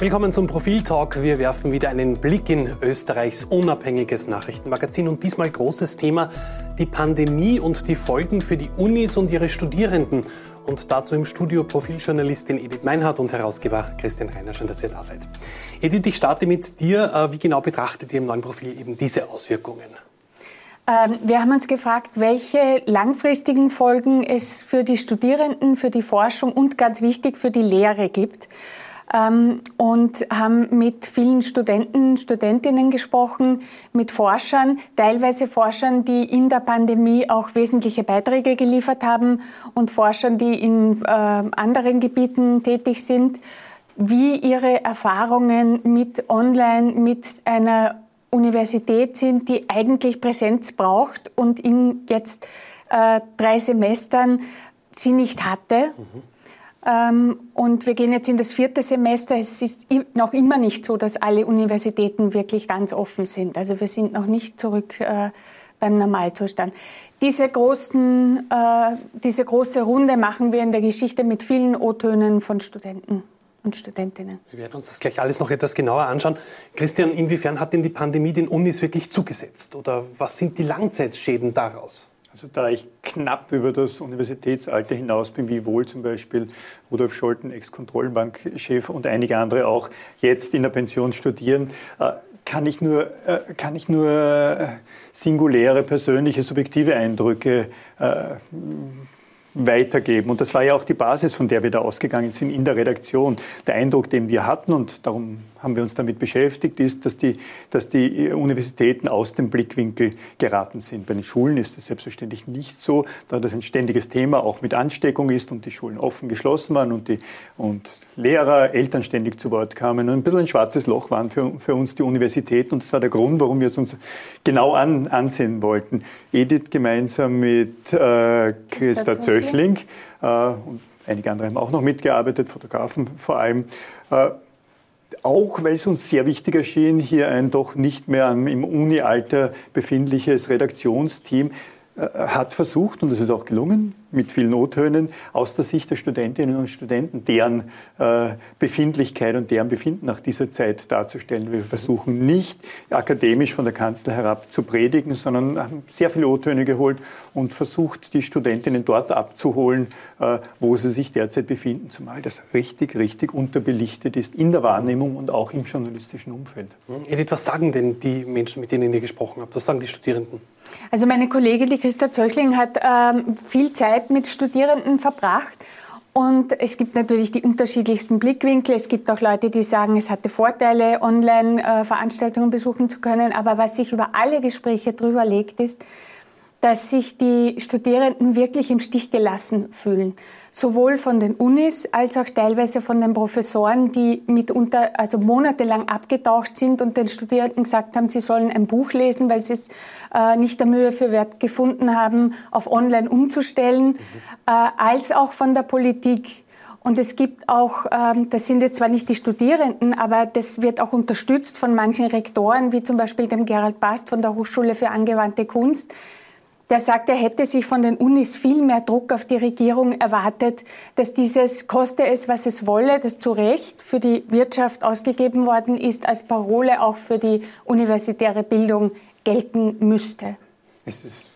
Willkommen zum Profil-Talk. Wir werfen wieder einen Blick in Österreichs unabhängiges Nachrichtenmagazin und diesmal großes Thema die Pandemie und die Folgen für die Unis und ihre Studierenden. Und dazu im Studio Profiljournalistin Edith Meinhardt und Herausgeber Christian Reiner. Schön, dass ihr da seid. Edith, ich starte mit dir. Äh, wie genau betrachtet ihr im neuen Profil eben diese Auswirkungen? Ähm, wir haben uns gefragt, welche langfristigen Folgen es für die Studierenden, für die Forschung und ganz wichtig für die Lehre gibt ähm, und haben mit vielen Studenten, Studentinnen gesprochen, mit Forschern, teilweise Forschern, die in der Pandemie auch wesentliche Beiträge geliefert haben und Forschern, die in äh, anderen Gebieten tätig sind, wie ihre Erfahrungen mit Online, mit einer Universität sind, die eigentlich Präsenz braucht und in jetzt äh, drei Semestern sie nicht hatte. Mhm. Ähm, und wir gehen jetzt in das vierte Semester. Es ist noch immer nicht so, dass alle Universitäten wirklich ganz offen sind. Also wir sind noch nicht zurück äh, beim Normalzustand. Diese, großen, äh, diese große Runde machen wir in der Geschichte mit vielen O-Tönen von Studenten und Studentinnen. Wir werden uns das gleich alles noch etwas genauer anschauen. Christian, inwiefern hat denn die Pandemie den Unis wirklich zugesetzt? Oder was sind die Langzeitschäden daraus? Also da ich knapp über das Universitätsalter hinaus bin, wie wohl zum Beispiel Rudolf Scholten, Ex-Kontrollenbankchef und einige andere auch jetzt in der Pension studieren, äh, kann ich nur, äh, kann ich nur äh, singuläre, persönliche, subjektive Eindrücke weitergeben. Und das war ja auch die Basis, von der wir da ausgegangen sind in der Redaktion. Der Eindruck, den wir hatten, und darum haben wir uns damit beschäftigt, ist, dass die, dass die Universitäten aus dem Blickwinkel geraten sind. Bei den Schulen ist das selbstverständlich nicht so, da das ein ständiges Thema auch mit Ansteckung ist und die Schulen offen geschlossen waren und, die, und Lehrer, Eltern ständig zu Wort kamen. Und ein bisschen ein schwarzes Loch waren für, für uns die Universitäten und das war der Grund, warum wir es uns genau an, ansehen wollten. Edith gemeinsam mit äh, Christa Zöchling äh, und einige andere haben auch noch mitgearbeitet, Fotografen vor allem. Äh, auch weil es uns sehr wichtig erschien, hier ein doch nicht mehr im Uni-Alter befindliches Redaktionsteam hat versucht, und das ist auch gelungen, mit vielen O-Tönen aus der Sicht der Studentinnen und Studenten, deren äh, Befindlichkeit und deren Befinden nach dieser Zeit darzustellen. Wir versuchen nicht akademisch von der Kanzler herab zu predigen, sondern haben sehr viele O-Töne geholt und versucht, die Studentinnen dort abzuholen, äh, wo sie sich derzeit befinden, zumal das richtig, richtig unterbelichtet ist in der Wahrnehmung und auch im journalistischen Umfeld. Edith, was sagen denn die Menschen, mit denen ihr gesprochen habt? Was sagen die Studierenden? Also meine Kollegin, die Christa Zöchling, hat ähm, viel Zeit mit Studierenden verbracht. Und es gibt natürlich die unterschiedlichsten Blickwinkel. Es gibt auch Leute, die sagen, es hatte Vorteile, Online-Veranstaltungen besuchen zu können. Aber was sich über alle Gespräche drüber legt, ist, dass sich die Studierenden wirklich im Stich gelassen fühlen. Sowohl von den Unis als auch teilweise von den Professoren, die mitunter also monatelang abgetaucht sind und den Studierenden gesagt haben, sie sollen ein Buch lesen, weil sie es äh, nicht der Mühe für wert gefunden haben, auf online umzustellen, mhm. äh, als auch von der Politik. Und es gibt auch, ähm, das sind jetzt zwar nicht die Studierenden, aber das wird auch unterstützt von manchen Rektoren, wie zum Beispiel dem Gerald Bast von der Hochschule für angewandte Kunst, der sagt, er hätte sich von den Unis viel mehr Druck auf die Regierung erwartet, dass dieses koste es, was es wolle, das zu Recht für die Wirtschaft ausgegeben worden ist, als Parole auch für die universitäre Bildung gelten müsste. Es ist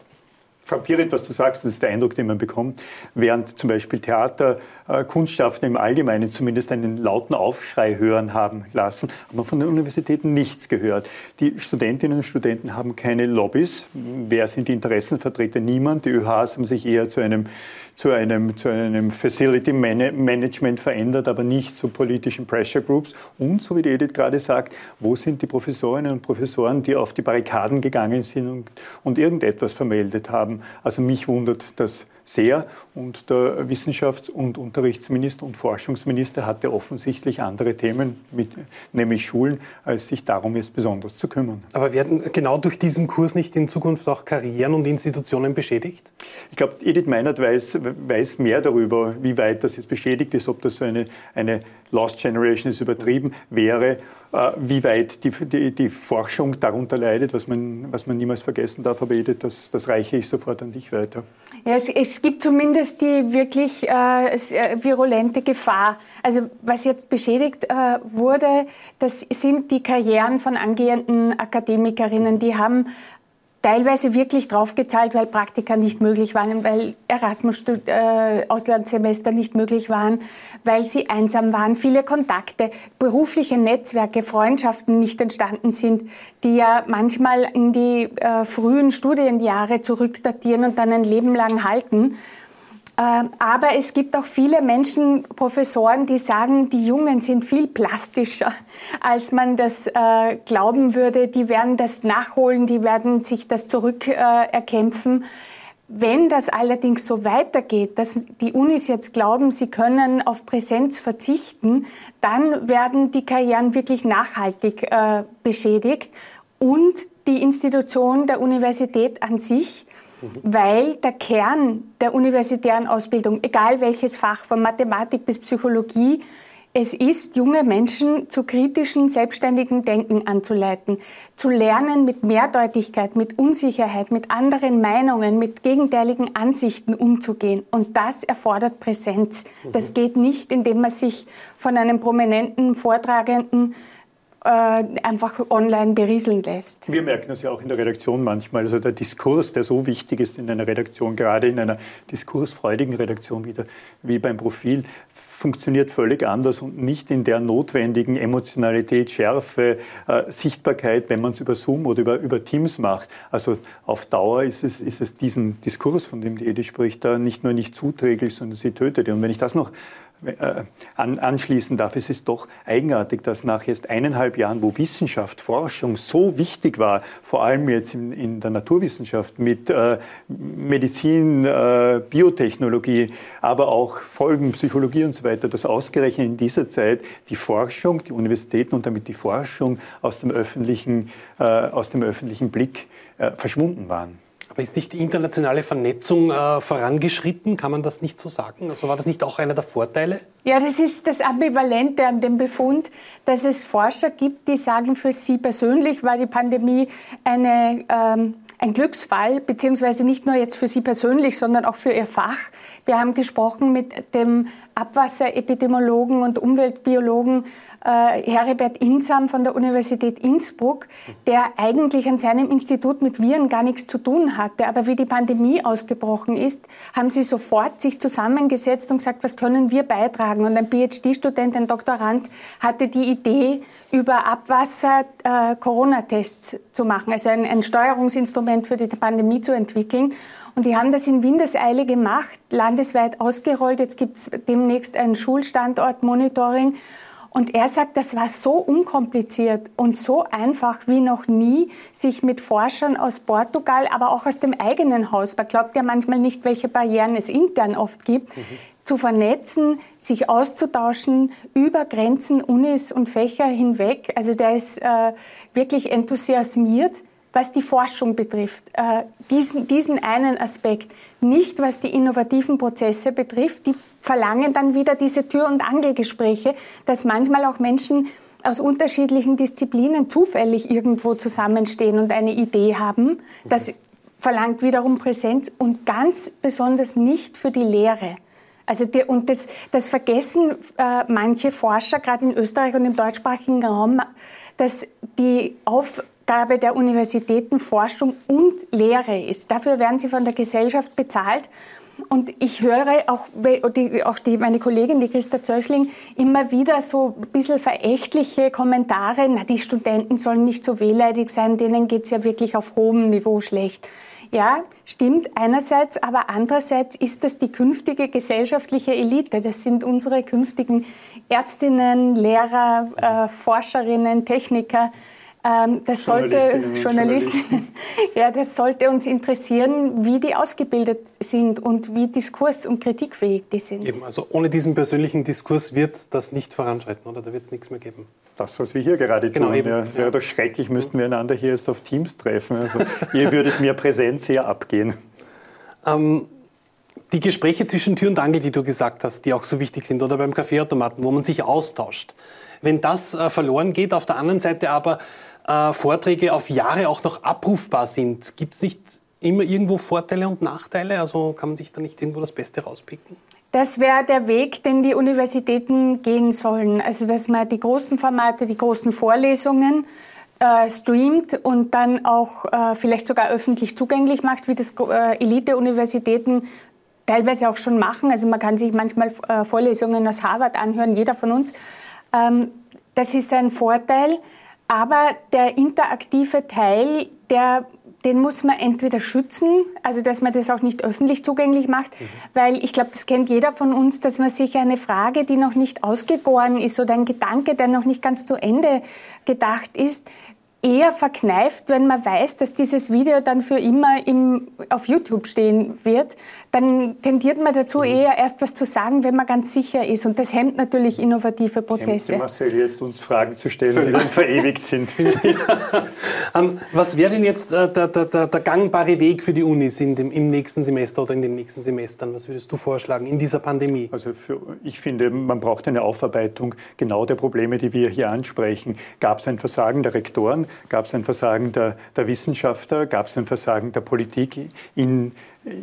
frappierend, was du sagst, das ist der Eindruck, den man bekommt, während zum Beispiel Theater, äh, im Allgemeinen zumindest einen lauten Aufschrei hören haben lassen, hat man von den Universitäten nichts gehört. Die Studentinnen und Studenten haben keine Lobbys. Wer sind die Interessenvertreter? Niemand. Die ÖHs haben sich eher zu einem zu einem, zu einem Facility Management verändert, aber nicht zu politischen Pressure Groups. Und, so wie die Edith gerade sagt, wo sind die Professorinnen und Professoren, die auf die Barrikaden gegangen sind und, und irgendetwas vermeldet haben? Also mich wundert das sehr. Und der Wissenschafts- und Unterrichtsminister und Forschungsminister hatte offensichtlich andere Themen, mit, nämlich Schulen, als sich darum jetzt besonders zu kümmern. Aber werden genau durch diesen Kurs nicht in Zukunft auch Karrieren und Institutionen beschädigt? Ich glaube, Edith Meinert weiß, weiß mehr darüber, wie weit das jetzt beschädigt ist, ob das so eine, eine Lost Generation ist übertrieben wäre, äh, wie weit die, die, die, Forschung darunter leidet, was man, was man niemals vergessen darf. Aber Edith, das, das reiche ich sofort an dich weiter. Ja, es, es gibt zumindest die wirklich äh, virulente Gefahr. Also was jetzt beschädigt äh, wurde, das sind die Karrieren von angehenden Akademikerinnen. Die haben teilweise wirklich draufgezahlt, weil Praktika nicht möglich waren, weil Erasmus-Auslandssemester äh, nicht möglich waren, weil sie einsam waren, viele Kontakte, berufliche Netzwerke, Freundschaften nicht entstanden sind, die ja manchmal in die äh, frühen Studienjahre zurückdatieren und dann ein Leben lang halten. Ähm, aber es gibt auch viele Menschen, Professoren, die sagen, die Jungen sind viel plastischer, als man das äh, glauben würde. Die werden das nachholen, die werden sich das zurückerkämpfen. Äh, Wenn das allerdings so weitergeht, dass die Unis jetzt glauben, sie können auf Präsenz verzichten, dann werden die Karrieren wirklich nachhaltig äh, beschädigt und die Institution der Universität an sich weil der Kern der universitären Ausbildung, egal welches Fach, von Mathematik bis Psychologie, es ist, junge Menschen zu kritischen, selbstständigen Denken anzuleiten, zu lernen, mit Mehrdeutigkeit, mit Unsicherheit, mit anderen Meinungen, mit gegenteiligen Ansichten umzugehen. Und das erfordert Präsenz. Das mhm. geht nicht, indem man sich von einem prominenten Vortragenden einfach online berieseln lässt. Wir merken das ja auch in der Redaktion manchmal. Also der Diskurs, der so wichtig ist in einer Redaktion, gerade in einer diskursfreudigen Redaktion wie, der, wie beim Profil, funktioniert völlig anders und nicht in der notwendigen Emotionalität, Schärfe, äh, Sichtbarkeit, wenn man es über Zoom oder über, über Teams macht. Also auf Dauer ist es, ist es diesen Diskurs, von dem die Edi spricht, da nicht nur nicht zuträglich, sondern sie tötet. Und wenn ich das noch äh, an, anschließen darf. Es ist doch eigenartig, dass nach jetzt eineinhalb Jahren, wo Wissenschaft, Forschung so wichtig war, vor allem jetzt in, in der Naturwissenschaft mit äh, Medizin, äh, Biotechnologie, aber auch Folgenpsychologie und so weiter, dass ausgerechnet in dieser Zeit die Forschung, die Universitäten und damit die Forschung aus dem öffentlichen, äh, aus dem öffentlichen Blick äh, verschwunden waren. Aber ist nicht die internationale Vernetzung äh, vorangeschritten? Kann man das nicht so sagen? Also war das nicht auch einer der Vorteile? Ja, das ist das Ambivalente an dem Befund, dass es Forscher gibt, die sagen, für sie persönlich war die Pandemie eine ähm, ein Glücksfall, beziehungsweise nicht nur jetzt für Sie persönlich, sondern auch für Ihr Fach. Wir haben gesprochen mit dem Abwasserepidemiologen und Umweltbiologen äh, Heribert Insam von der Universität Innsbruck, der eigentlich an seinem Institut mit Viren gar nichts zu tun hatte. Aber wie die Pandemie ausgebrochen ist, haben sie sofort sich zusammengesetzt und gesagt, was können wir beitragen? Und ein PhD-Student, ein Doktorand, hatte die Idee, über Abwasser äh, Corona-Tests zu machen, also ein, ein Steuerungsinstrument für die Pandemie zu entwickeln. Und die haben das in Windeseile gemacht, landesweit ausgerollt. Jetzt gibt es demnächst ein Schulstandort-Monitoring. Und er sagt, das war so unkompliziert und so einfach wie noch nie, sich mit Forschern aus Portugal, aber auch aus dem eigenen Haus, man glaubt ja manchmal nicht, welche Barrieren es intern oft gibt, mhm. zu vernetzen, sich auszutauschen über Grenzen, Unis und Fächer hinweg. Also der ist äh, wirklich enthusiasmiert was die Forschung betrifft, äh, diesen, diesen einen Aspekt, nicht was die innovativen Prozesse betrifft, die verlangen dann wieder diese Tür- und Angelgespräche, dass manchmal auch Menschen aus unterschiedlichen Disziplinen zufällig irgendwo zusammenstehen und eine Idee haben. Das verlangt wiederum Präsenz und ganz besonders nicht für die Lehre. Also die, und das, das vergessen äh, manche Forscher, gerade in Österreich und im deutschsprachigen Raum, dass die auf, Aufgabe der Universitäten Forschung und Lehre ist. Dafür werden sie von der Gesellschaft bezahlt. Und ich höre auch, die, auch die, meine Kollegin, die Christa Zöchling, immer wieder so ein bisschen verächtliche Kommentare. Na, die Studenten sollen nicht so wehleidig sein, denen geht es ja wirklich auf hohem Niveau schlecht. Ja, stimmt einerseits, aber andererseits ist das die künftige gesellschaftliche Elite. Das sind unsere künftigen Ärztinnen, Lehrer, äh, Forscherinnen, Techniker. Ähm, das sollte Journalistinnen, ja, das sollte uns interessieren, wie die ausgebildet sind und wie diskurs- und kritikfähig die sind. Eben, also ohne diesen persönlichen Diskurs wird das nicht voranschreiten, oder? Da wird es nichts mehr geben. Das, was wir hier gerade genau, tun, eben, ja, wäre ja. doch schrecklich, müssten wir einander hier jetzt auf Teams treffen. Also, ihr würdet mir Präsenz hier abgehen. Ähm, Die Gespräche zwischen Tür und Angel, die du gesagt hast, die auch so wichtig sind, oder beim Kaffeeautomaten, wo man sich austauscht. Wenn das äh, verloren geht, auf der anderen Seite aber äh, Vorträge auf Jahre auch noch abrufbar sind, gibt es nicht immer irgendwo Vorteile und Nachteile? Also kann man sich da nicht irgendwo das Beste rauspicken? Das wäre der Weg, den die Universitäten gehen sollen. Also, dass man die großen Formate, die großen Vorlesungen äh, streamt und dann auch äh, vielleicht sogar öffentlich zugänglich macht, wie das äh, Elite-Universitäten teilweise auch schon machen. Also man kann sich manchmal äh, Vorlesungen aus Harvard anhören, jeder von uns. Ähm, das ist ein Vorteil. Aber der interaktive Teil, der den muss man entweder schützen, also dass man das auch nicht öffentlich zugänglich macht, mhm. weil ich glaube, das kennt jeder von uns, dass man sich eine Frage, die noch nicht ausgegoren ist oder ein Gedanke, der noch nicht ganz zu Ende gedacht ist, eher verkneift, wenn man weiß, dass dieses Video dann für immer im, auf YouTube stehen wird, dann tendiert man dazu mhm. eher erst was zu sagen, wenn man ganz sicher ist. Und das hemmt natürlich innovative Prozesse. Hemmt Marcel jetzt uns Fragen zu stellen, die dann verewigt sind. ja. um, was wäre denn jetzt äh, der, der, der, der, gangbare Weg für die Unis in dem, im nächsten Semester oder in den nächsten Semestern? Was würdest du vorschlagen in dieser Pandemie? Also für, ich finde, man braucht eine Aufarbeitung genau der Probleme, die wir hier ansprechen. Gab es ein Versagen der Rektoren? Gab es ein Versagen der, der Wissenschaftler? Gab es ein Versagen der Politik in,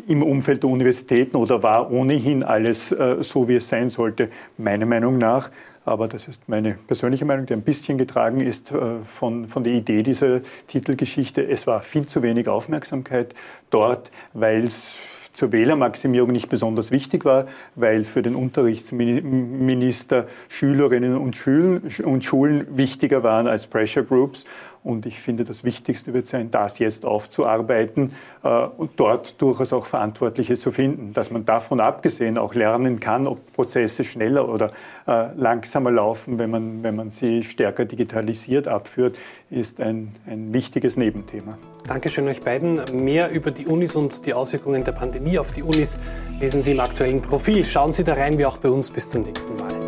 im Umfeld der Universitäten oder war ohnehin alles äh, so, wie es sein sollte? Meiner Meinung nach. Aber das ist meine persönliche Meinung, die ein bisschen getragen ist äh, von, von der Idee dieser Titelgeschichte. Es war viel zu wenig Aufmerksamkeit dort, weil es zur Wählermaximierung nicht besonders wichtig war, weil für den Unterrichtsminister Schülerinnen und Schulen, und Schulen wichtiger waren als Pressure Groups. Und ich finde, das Wichtigste wird sein, das jetzt aufzuarbeiten äh, und dort durchaus auch Verantwortliche zu finden. Dass man davon abgesehen auch lernen kann, ob Prozesse schneller oder äh, langsamer laufen, wenn man, wenn man sie stärker digitalisiert abführt, ist ein, ein wichtiges Nebenthema. Dankeschön euch beiden. Mehr über die Unis und die Auswirkungen der Pandemie auf die Unis lesen Sie im aktuellen Profil. Schauen Sie da rein, wie auch bei uns. Bis zum nächsten Mal.